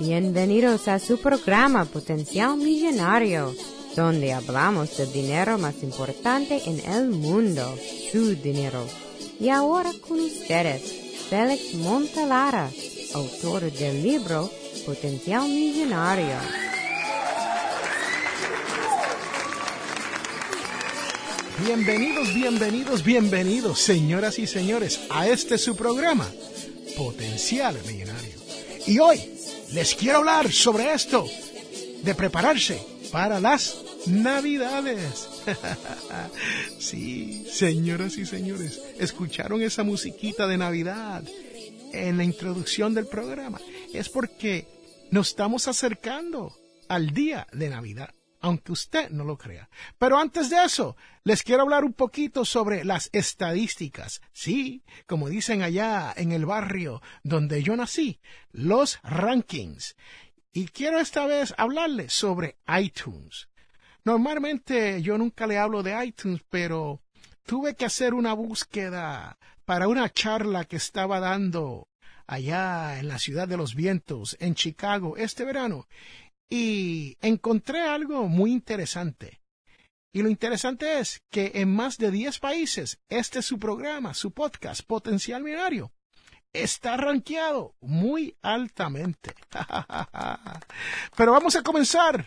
Bienvenidos a su programa Potencial Millonario, donde hablamos del dinero más importante en el mundo, su dinero. Y ahora con ustedes, Félix Montalara, autor del libro Potencial Millonario. Bienvenidos, bienvenidos, bienvenidos, señoras y señores, a este su programa, Potencial Millonario. Y hoy les quiero hablar sobre esto, de prepararse para las Navidades. sí, señoras y señores, escucharon esa musiquita de Navidad en la introducción del programa. Es porque nos estamos acercando al día de Navidad aunque usted no lo crea. Pero antes de eso, les quiero hablar un poquito sobre las estadísticas. Sí, como dicen allá en el barrio donde yo nací, los rankings. Y quiero esta vez hablarles sobre iTunes. Normalmente yo nunca le hablo de iTunes, pero tuve que hacer una búsqueda para una charla que estaba dando allá en la ciudad de los vientos, en Chicago, este verano y encontré algo muy interesante. Y lo interesante es que en más de 10 países, este es su programa, su podcast, Potencial Millonario, está rankeado muy altamente. Pero vamos a comenzar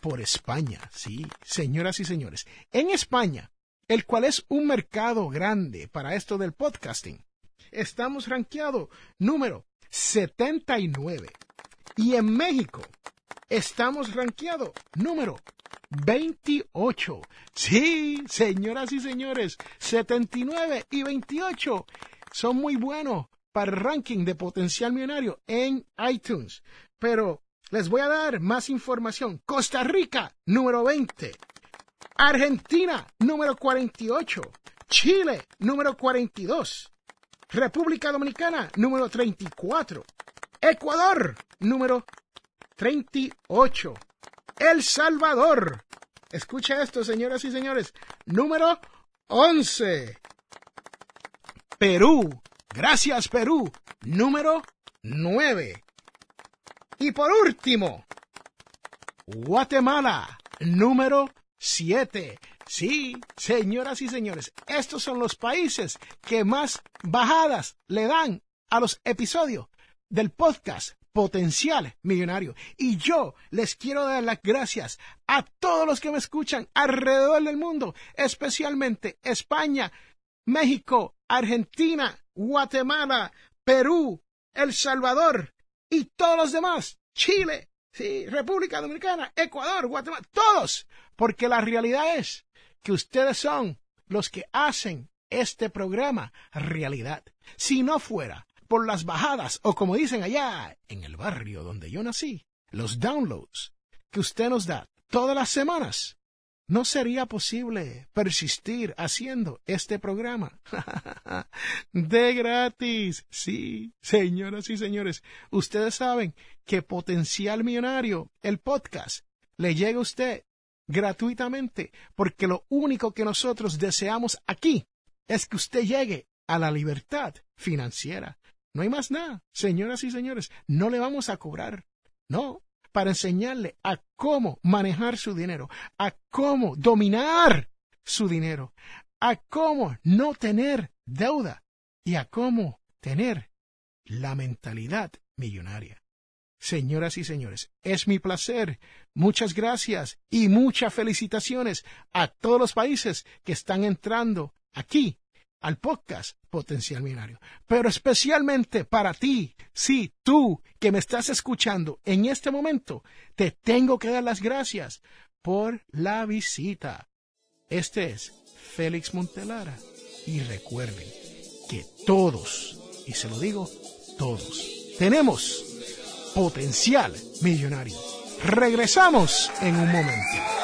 por España, sí, señoras y señores. En España, el cual es un mercado grande para esto del podcasting, estamos rankeado número 79. Y en México, estamos rankeado número 28. Sí, señoras y señores, 79 y 28 son muy buenos para el ranking de potencial millonario en iTunes. Pero les voy a dar más información. Costa Rica, número 20. Argentina, número 48. Chile, número 42. República Dominicana, número 34. Ecuador, número 38. El Salvador. Escucha esto, señoras y señores. Número 11. Perú. Gracias, Perú. Número 9. Y por último, Guatemala. Número 7. Sí, señoras y señores, estos son los países que más bajadas le dan a los episodios del podcast potencial millonario. Y yo les quiero dar las gracias a todos los que me escuchan alrededor del mundo, especialmente España, México, Argentina, Guatemala, Perú, El Salvador y todos los demás, Chile, República Dominicana, Ecuador, Guatemala, todos, porque la realidad es que ustedes son los que hacen este programa realidad. Si no fuera por las bajadas o como dicen allá en el barrio donde yo nací, los downloads que usted nos da todas las semanas, no sería posible persistir haciendo este programa. de gratis. Sí, señoras y señores, ustedes saben que Potencial Millonario, el podcast, le llega a usted gratuitamente porque lo único que nosotros deseamos aquí es que usted llegue a la libertad financiera. No hay más nada, señoras y señores, no le vamos a cobrar. No, para enseñarle a cómo manejar su dinero, a cómo dominar su dinero, a cómo no tener deuda y a cómo tener la mentalidad millonaria. Señoras y señores, es mi placer. Muchas gracias y muchas felicitaciones a todos los países que están entrando aquí al podcast Potencial Millonario. Pero especialmente para ti, sí, tú que me estás escuchando en este momento, te tengo que dar las gracias por la visita. Este es Félix Montelara. Y recuerden que todos, y se lo digo, todos, tenemos potencial millonario. Regresamos en un momento.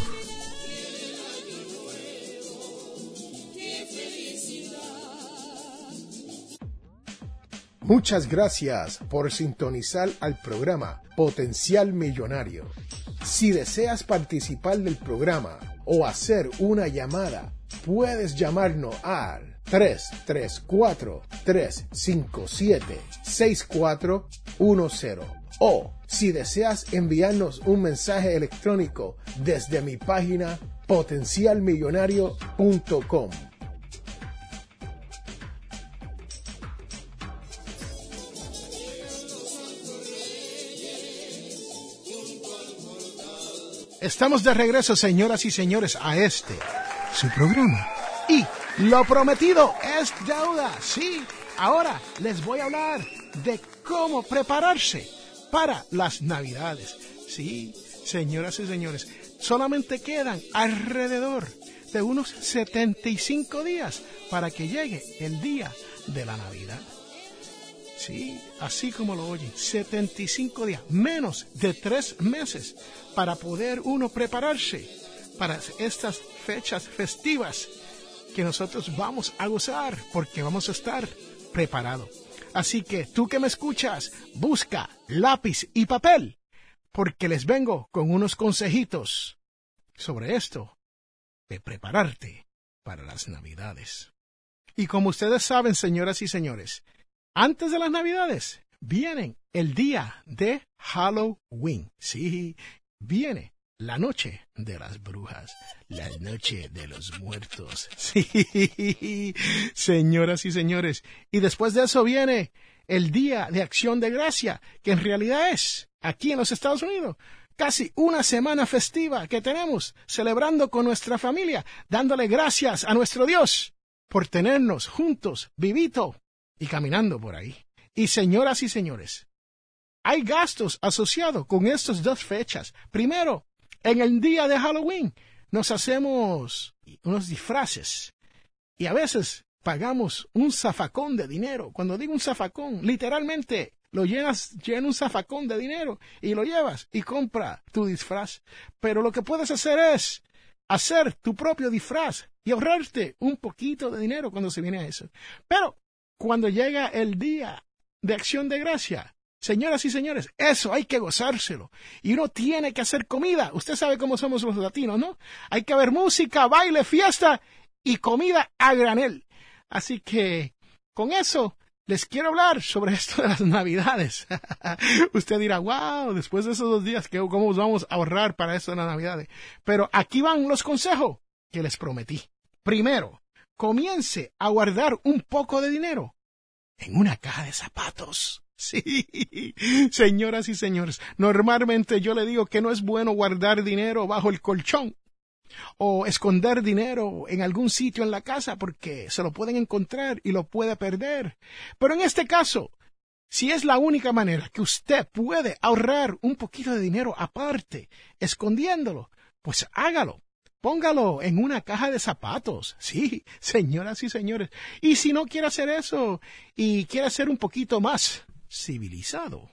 Muchas gracias por sintonizar al programa Potencial Millonario. Si deseas participar del programa o hacer una llamada, puedes llamarnos al 334-357-6410 o si deseas enviarnos un mensaje electrónico desde mi página potencialmillonario.com. Estamos de regreso, señoras y señores, a este, su programa. Y lo prometido es deuda. Sí, ahora les voy a hablar de cómo prepararse para las navidades. Sí, señoras y señores, solamente quedan alrededor de unos 75 días para que llegue el día de la Navidad. Sí, así como lo oyen, 75 días, menos de tres meses para poder uno prepararse para estas fechas festivas que nosotros vamos a gozar porque vamos a estar preparados. Así que tú que me escuchas, busca lápiz y papel porque les vengo con unos consejitos sobre esto de prepararte para las navidades. Y como ustedes saben, señoras y señores, antes de las Navidades viene el día de Halloween. Sí, viene la noche de las brujas, la noche de los muertos. Sí, señoras y señores. Y después de eso viene el Día de Acción de Gracia, que en realidad es, aquí en los Estados Unidos, casi una semana festiva que tenemos, celebrando con nuestra familia, dándole gracias a nuestro Dios por tenernos juntos, vivito, y caminando por ahí. Y señoras y señores, hay gastos asociados con estas dos fechas. Primero, en el día de Halloween nos hacemos unos disfraces y a veces pagamos un zafacón de dinero. Cuando digo un zafacón, literalmente lo llenas, llena un zafacón de dinero y lo llevas y compra tu disfraz. Pero lo que puedes hacer es hacer tu propio disfraz y ahorrarte un poquito de dinero cuando se viene a eso. Pero cuando llega el día de acción de gracia. Señoras y señores, eso hay que gozárselo. Y uno tiene que hacer comida. Usted sabe cómo somos los latinos, ¿no? Hay que haber música, baile, fiesta y comida a granel. Así que con eso les quiero hablar sobre esto de las navidades. Usted dirá, wow, después de esos dos días, ¿cómo vamos a ahorrar para eso de las navidades? Pero aquí van los consejos que les prometí. Primero, comience a guardar un poco de dinero en una caja de zapatos. Sí, señoras y señores, normalmente yo le digo que no es bueno guardar dinero bajo el colchón o esconder dinero en algún sitio en la casa porque se lo pueden encontrar y lo puede perder. Pero en este caso, si es la única manera que usted puede ahorrar un poquito de dinero aparte, escondiéndolo, pues hágalo. Póngalo en una caja de zapatos. Sí, señoras y señores. Y si no quiere hacer eso y quiere ser un poquito más civilizado,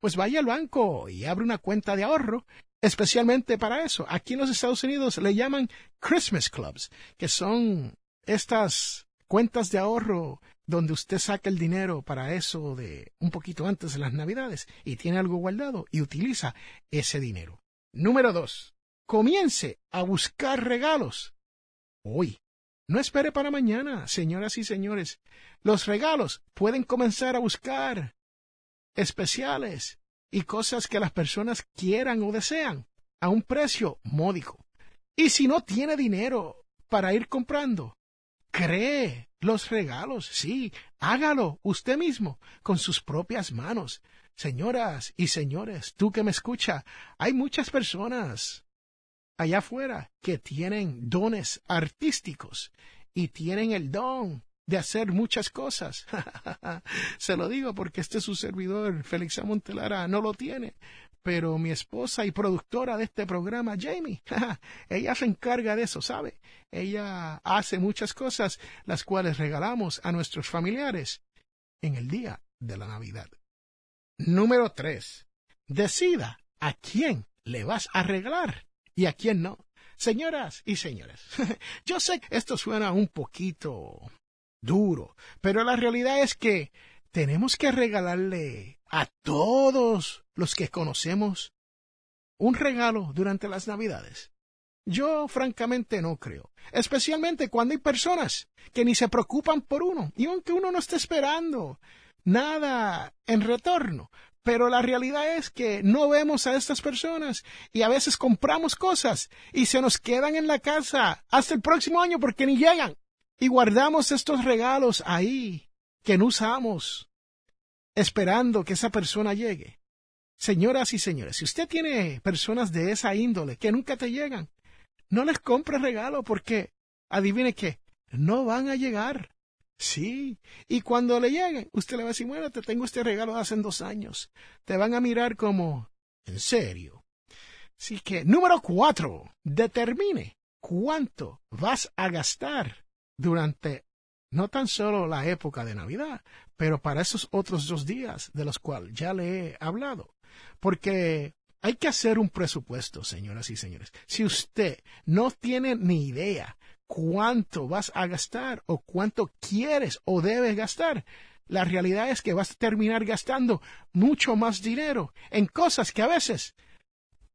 pues vaya al banco y abre una cuenta de ahorro especialmente para eso. Aquí en los Estados Unidos le llaman Christmas Clubs, que son estas cuentas de ahorro donde usted saca el dinero para eso de un poquito antes de las Navidades y tiene algo guardado y utiliza ese dinero. Número dos comience a buscar regalos. Hoy. No espere para mañana, señoras y señores. Los regalos pueden comenzar a buscar especiales y cosas que las personas quieran o desean a un precio módico. Y si no tiene dinero para ir comprando, cree los regalos, sí, hágalo usted mismo con sus propias manos. Señoras y señores, tú que me escucha, hay muchas personas allá afuera que tienen dones artísticos y tienen el don de hacer muchas cosas. Se lo digo porque este su servidor, Félix Montelara, no lo tiene. Pero mi esposa y productora de este programa, Jamie, ella se encarga de eso, ¿sabe? Ella hace muchas cosas las cuales regalamos a nuestros familiares en el día de la Navidad. Número tres. Decida a quién le vas a regalar y a quién no. Señoras y señores, yo sé que esto suena un poquito duro, pero la realidad es que tenemos que regalarle a todos los que conocemos un regalo durante las Navidades. Yo francamente no creo, especialmente cuando hay personas que ni se preocupan por uno, y aunque uno no esté esperando nada en retorno, pero la realidad es que no vemos a estas personas y a veces compramos cosas y se nos quedan en la casa hasta el próximo año porque ni llegan. Y guardamos estos regalos ahí que no usamos, esperando que esa persona llegue. Señoras y señores, si usted tiene personas de esa índole que nunca te llegan, no les compre regalo porque, adivine qué, no van a llegar. Sí, y cuando le lleguen, usted le va a decir, bueno, te tengo este regalo de hace dos años. Te van a mirar como, ¿en serio? Así que, número cuatro, determine cuánto vas a gastar durante no tan solo la época de Navidad, pero para esos otros dos días de los cuales ya le he hablado. Porque hay que hacer un presupuesto, señoras y señores. Si usted no tiene ni idea cuánto vas a gastar o cuánto quieres o debes gastar. La realidad es que vas a terminar gastando mucho más dinero en cosas que a veces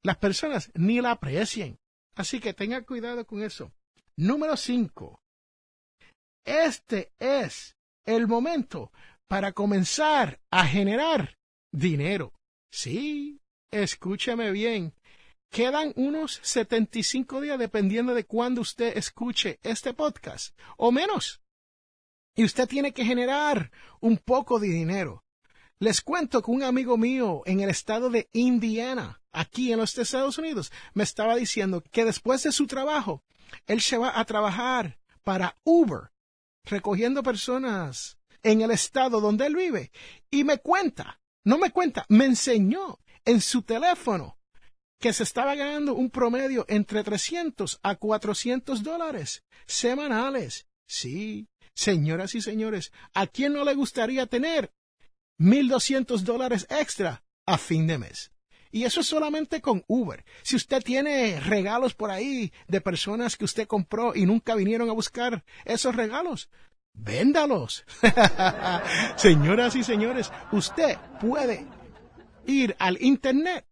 las personas ni la aprecien. Así que tenga cuidado con eso. Número cinco. Este es el momento para comenzar a generar dinero. Sí, escúcheme bien. Quedan unos 75 días dependiendo de cuándo usted escuche este podcast, o menos. Y usted tiene que generar un poco de dinero. Les cuento que un amigo mío en el estado de Indiana, aquí en los Estados Unidos, me estaba diciendo que después de su trabajo, él se va a trabajar para Uber, recogiendo personas en el estado donde él vive. Y me cuenta, no me cuenta, me enseñó en su teléfono que se estaba ganando un promedio entre 300 a 400 dólares semanales. Sí, señoras y señores, ¿a quién no le gustaría tener 1.200 dólares extra a fin de mes? Y eso es solamente con Uber. Si usted tiene regalos por ahí de personas que usted compró y nunca vinieron a buscar esos regalos, véndalos. Señoras y señores, usted puede ir al Internet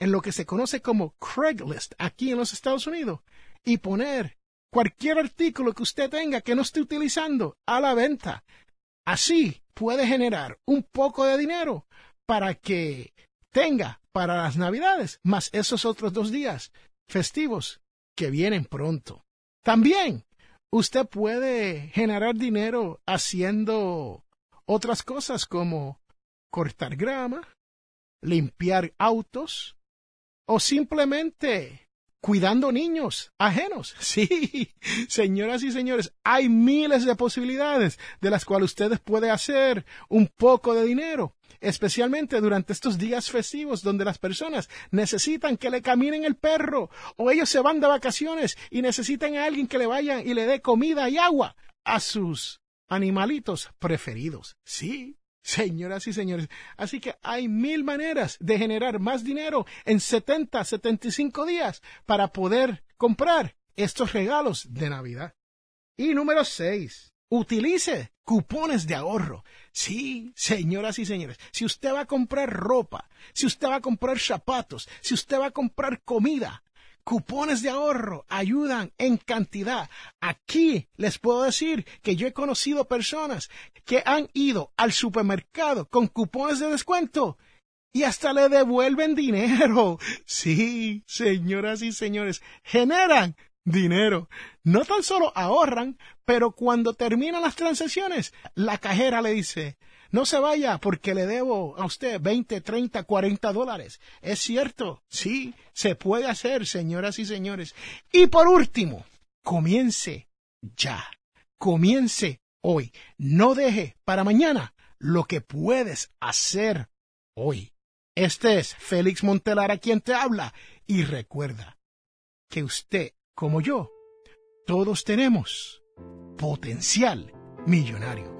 en lo que se conoce como Craigslist aquí en los Estados Unidos y poner cualquier artículo que usted tenga que no esté utilizando a la venta. Así puede generar un poco de dinero para que tenga para las navidades más esos otros dos días festivos que vienen pronto. También usted puede generar dinero haciendo otras cosas como cortar grama, limpiar autos, o simplemente cuidando niños ajenos. Sí, señoras y señores, hay miles de posibilidades de las cuales ustedes pueden hacer un poco de dinero, especialmente durante estos días festivos donde las personas necesitan que le caminen el perro o ellos se van de vacaciones y necesitan a alguien que le vaya y le dé comida y agua a sus animalitos preferidos. Sí, Señoras y señores, así que hay mil maneras de generar más dinero en 70, 75 días para poder comprar estos regalos de Navidad. Y número 6. Utilice cupones de ahorro. Sí, señoras y señores, si usted va a comprar ropa, si usted va a comprar zapatos, si usted va a comprar comida, cupones de ahorro ayudan en cantidad. Aquí les puedo decir que yo he conocido personas que han ido al supermercado con cupones de descuento y hasta le devuelven dinero. Sí, señoras y señores, generan dinero. No tan solo ahorran, pero cuando terminan las transacciones, la cajera le dice, no se vaya porque le debo a usted 20, 30, 40 dólares. Es cierto, sí, se puede hacer, señoras y señores. Y por último, comience ya. Comience hoy. No deje para mañana lo que puedes hacer hoy. Este es Félix Montelar a quien te habla y recuerda que usted, como yo, todos tenemos potencial millonario.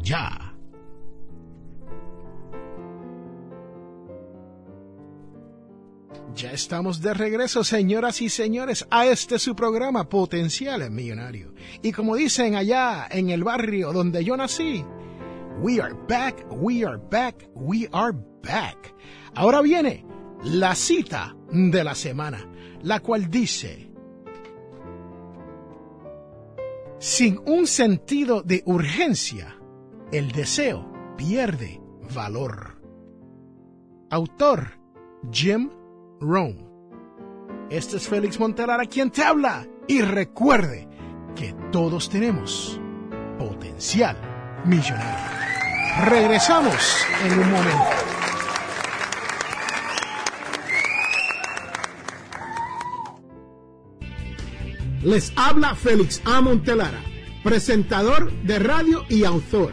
ya. Ya estamos de regreso, señoras y señores, a este su programa Potencial Millonario. Y como dicen allá en el barrio donde yo nací, We are back, we are back, we are back. Ahora viene la cita de la semana, la cual dice, sin un sentido de urgencia, el deseo pierde valor. Autor Jim Rome. Este es Félix Montelara quien te habla y recuerde que todos tenemos potencial millonario. Regresamos en un momento. Les habla Félix A. Montelara, presentador de radio y autor.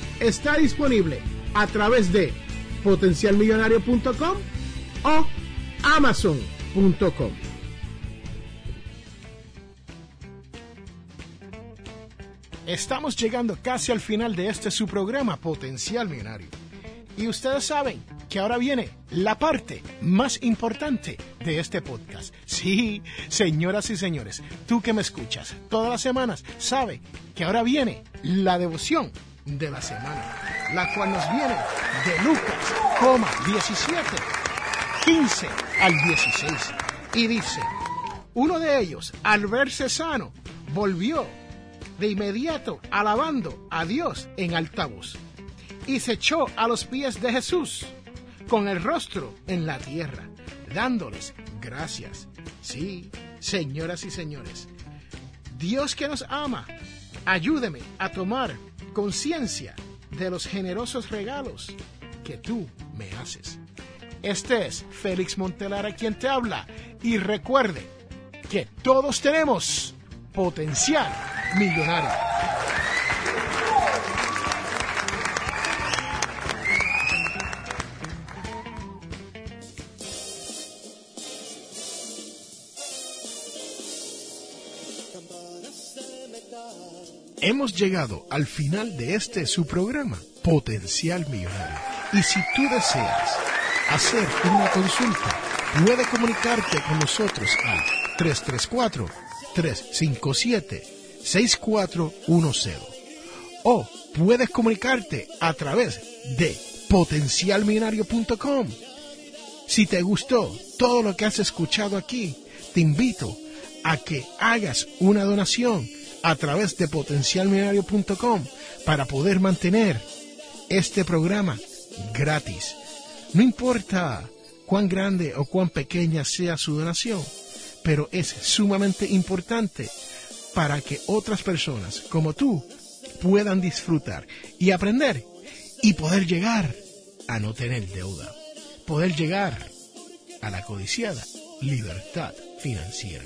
está disponible a través de potencialmillonario.com o amazon.com. Estamos llegando casi al final de este su programa Potencial Millonario. Y ustedes saben que ahora viene la parte más importante de este podcast. Sí, señoras y señores, tú que me escuchas todas las semanas, sabe que ahora viene la devoción de la semana, la cual nos viene de Lucas, coma 17, 15 al 16. Y dice, uno de ellos, al verse sano, volvió de inmediato alabando a Dios en altavoz y se echó a los pies de Jesús con el rostro en la tierra, dándoles gracias. Sí, señoras y señores, Dios que nos ama, ayúdeme a tomar conciencia de los generosos regalos que tú me haces. Este es Félix Montelara quien te habla y recuerde que todos tenemos potencial millonario. Hemos llegado al final de este su programa, Potencial Millonario. Y si tú deseas hacer una consulta, puede comunicarte con nosotros al 334-357-6410. O puedes comunicarte a través de potencialmillonario.com. Si te gustó todo lo que has escuchado aquí, te invito a que hagas una donación a través de potencialmillonario.com para poder mantener este programa gratis. No importa cuán grande o cuán pequeña sea su donación, pero es sumamente importante para que otras personas como tú puedan disfrutar y aprender y poder llegar a no tener deuda, poder llegar a la codiciada libertad financiera.